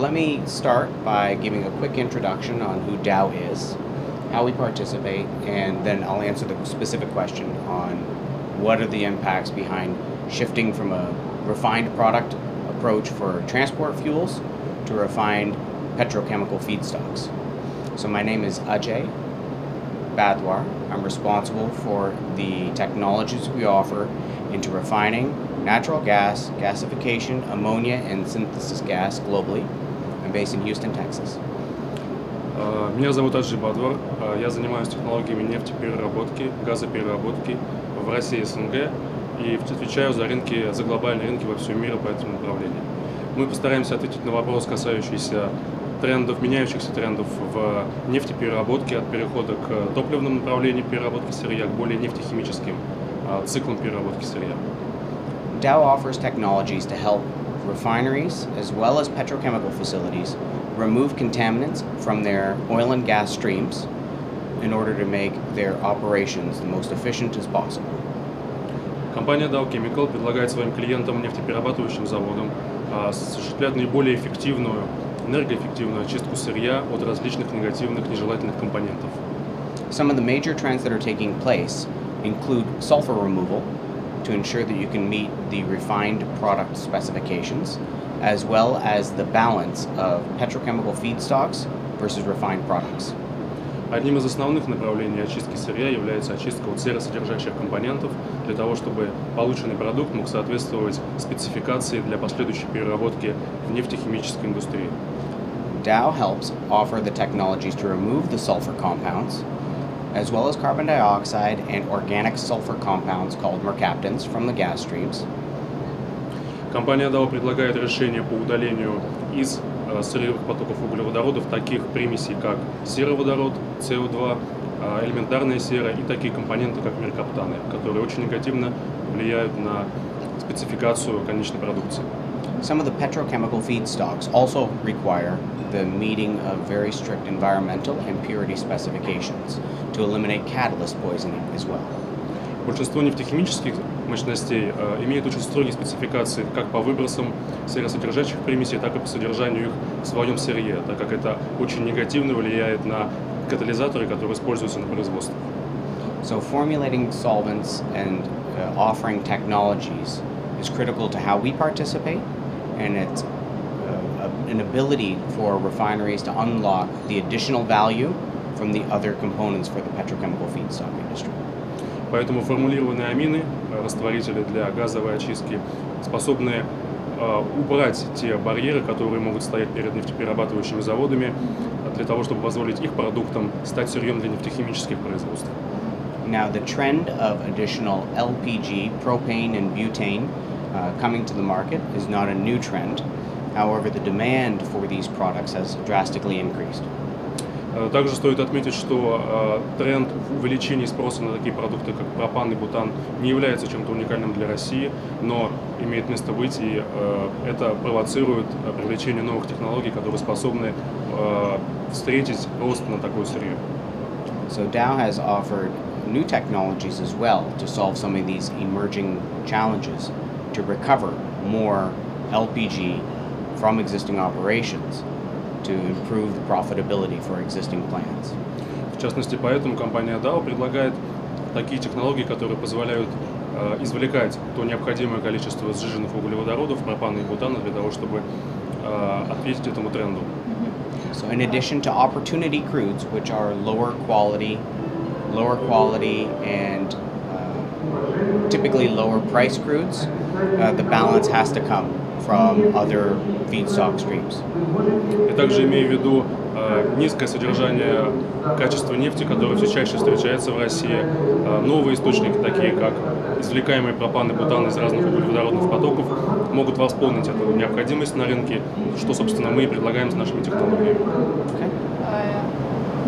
let me start by giving a quick introduction on who Dow is, how we participate, and then I'll answer the specific question on what are the impacts behind shifting from a refined product approach for transport fuels to refined petrochemical feedstocks. So my name is Ajay Badwar. I'm responsible for the technologies we offer into refining natural gas, gasification, ammonia, and synthesis gas globally. I'm based in Houston, Texas. А, Меня зовут Аджи Бадвар. А, Я занимаюсь технологиями нефтепереработки, газопереработки в России и СНГ и отвечаю за рынки, за глобальные рынки во всем мире по этому направлению. Мы постараемся ответить на вопрос, касающийся трендов, меняющихся трендов в нефтепереработке от перехода к топливному направлению переработки сырья к более нефтехимическим а, циклам переработки сырья. Dow offers technologies to help refineries as well as petrochemical facilities remove contaminants from their oil and gas streams in order to make their operations the most efficient as possible. Компания Dow Chemical предлагает своим клиентам, нефтеперерабатывающим заводам, а, осуществлять наиболее эффективную, энергоэффективную очистку сырья от различных негативных, нежелательных компонентов. Some of the major trends that are taking place include sulfur removal to ensure that you can meet the refined product specifications, as well as the balance of petrochemical feedstocks versus refined products. Одним из основных направлений очистки сырья является очистка от серосодержащих компонентов для того, чтобы полученный продукт мог соответствовать спецификации для последующей переработки в нефтехимической индустрии. Dow helps offer the technologies to remove the sulfur compounds, as well as carbon dioxide and organic sulfur compounds called mercaptans from the gas streams. Компания Dow предлагает решения по удалению из э, сырьевых потоков углеводородов таких примесей, как сероводород, СО2, э, элементарная сера и такие компоненты, как меркаптаны, которые очень негативно влияют на спецификацию конечной продукции. Some of the petrochemical feedstocks also require the meeting of very strict environmental and purity specifications to eliminate catalyst poisoning as well. Большинство нефтехимических мощностей э, имеют очень строгие спецификации как по выбросам серосодержащих примесей, так и по содержанию их в своем сырье, так как это очень негативно влияет на катализаторы, которые используются на производстве. So, formulating solvents and uh, offering technologies is critical to how we participate, and it's uh, a- an ability for refineries to unlock the additional value from the other components for the petrochemical feedstock industry. Поэтому формулированные амины, э, растворители для газовой очистки, способны э, убрать те барьеры, которые могут стоять перед нефтеперерабатывающими заводами, э, для того, чтобы позволить их продуктам стать сырьем для нефтехимических производств. Now, the trend of additional LPG, propane, and butane uh, coming to the market is not a new trend. However, the demand for these products has drastically increased. Э, Также стоит отметить, что э, тренд увеличения спроса на такие продукты, как пропан и бутан, не является чем-то уникальным для России, но имеет место быть, и э, это провоцирует э, привлечение новых технологий, которые способны э, встретить рост на такое сырье. So, Dow has offered new technologies as well to solve some of these emerging challenges to recover more LPG from existing operations to improve the profitability for existing plants. В частности, поэтому компания Dow предлагает такие технологии, которые позволяют э, извлекать то необходимое количество сжиженных углеводородов, пропана и бутана, для того, чтобы э, ответить этому тренду. So, in addition to opportunity crudes, which are lower quality, lower quality, and uh, typically lower price crudes, the balance has to come from other feedstock streams. И также имея в виду э, низкое содержание качества нефти, которое все чаще встречается в России, э, новые источники, такие как извлекаемые пропан и бутан из разных углеводородных потоков, могут восполнить эту необходимость на рынке, что, собственно, мы и предлагаем с нашими технологиями. Э,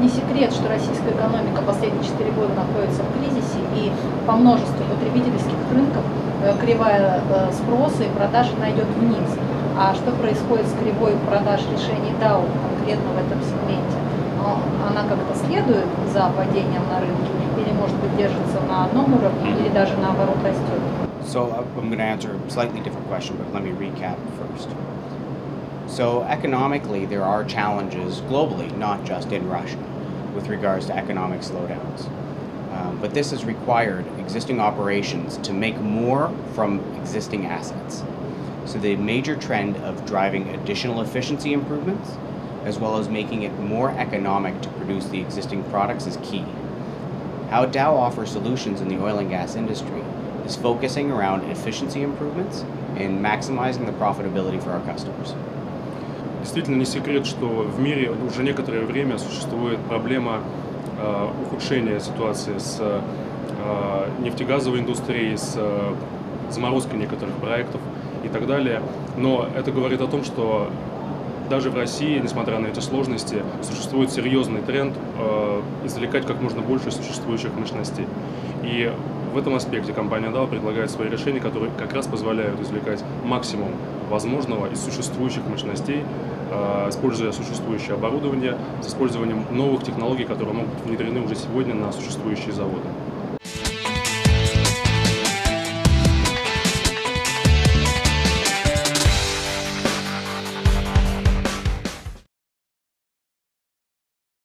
Не секрет, что российская экономика последние 4 года находится в кризисе, и по множеству потребительских рынков кривая э, спроса и продаж она идет вниз. А что происходит с кривой продаж решений DAO конкретно в этом сегменте? А, Она как-то следует за падением на рынке или, может быть, держится на одном уровне или даже наоборот растет? So, uh, I'm going to answer a slightly different question, but let me recap first. So, economically, there are challenges globally, not just in Russia, with regards to economic slowdowns. Um, but this has required existing operations to make more from existing assets. So, the major trend of driving additional efficiency improvements, as well as making it more economic to produce the existing products, is key. How Dow offers solutions in the oil and gas industry is focusing around efficiency improvements and maximizing the profitability for our customers. Действительно не секрет, что в мире уже некоторое время существует проблема э, ухудшения ситуации с э, нефтегазовой индустрией, с э, заморозкой некоторых проектов и так далее. Но это говорит о том, что даже в России, несмотря на эти сложности, существует серьезный тренд извлекать как можно больше существующих мощностей. И в этом аспекте компания DAO предлагает свои решения, которые как раз позволяют извлекать максимум возможного из существующих мощностей, используя существующее оборудование, с использованием новых технологий, которые могут быть внедрены уже сегодня на существующие заводы.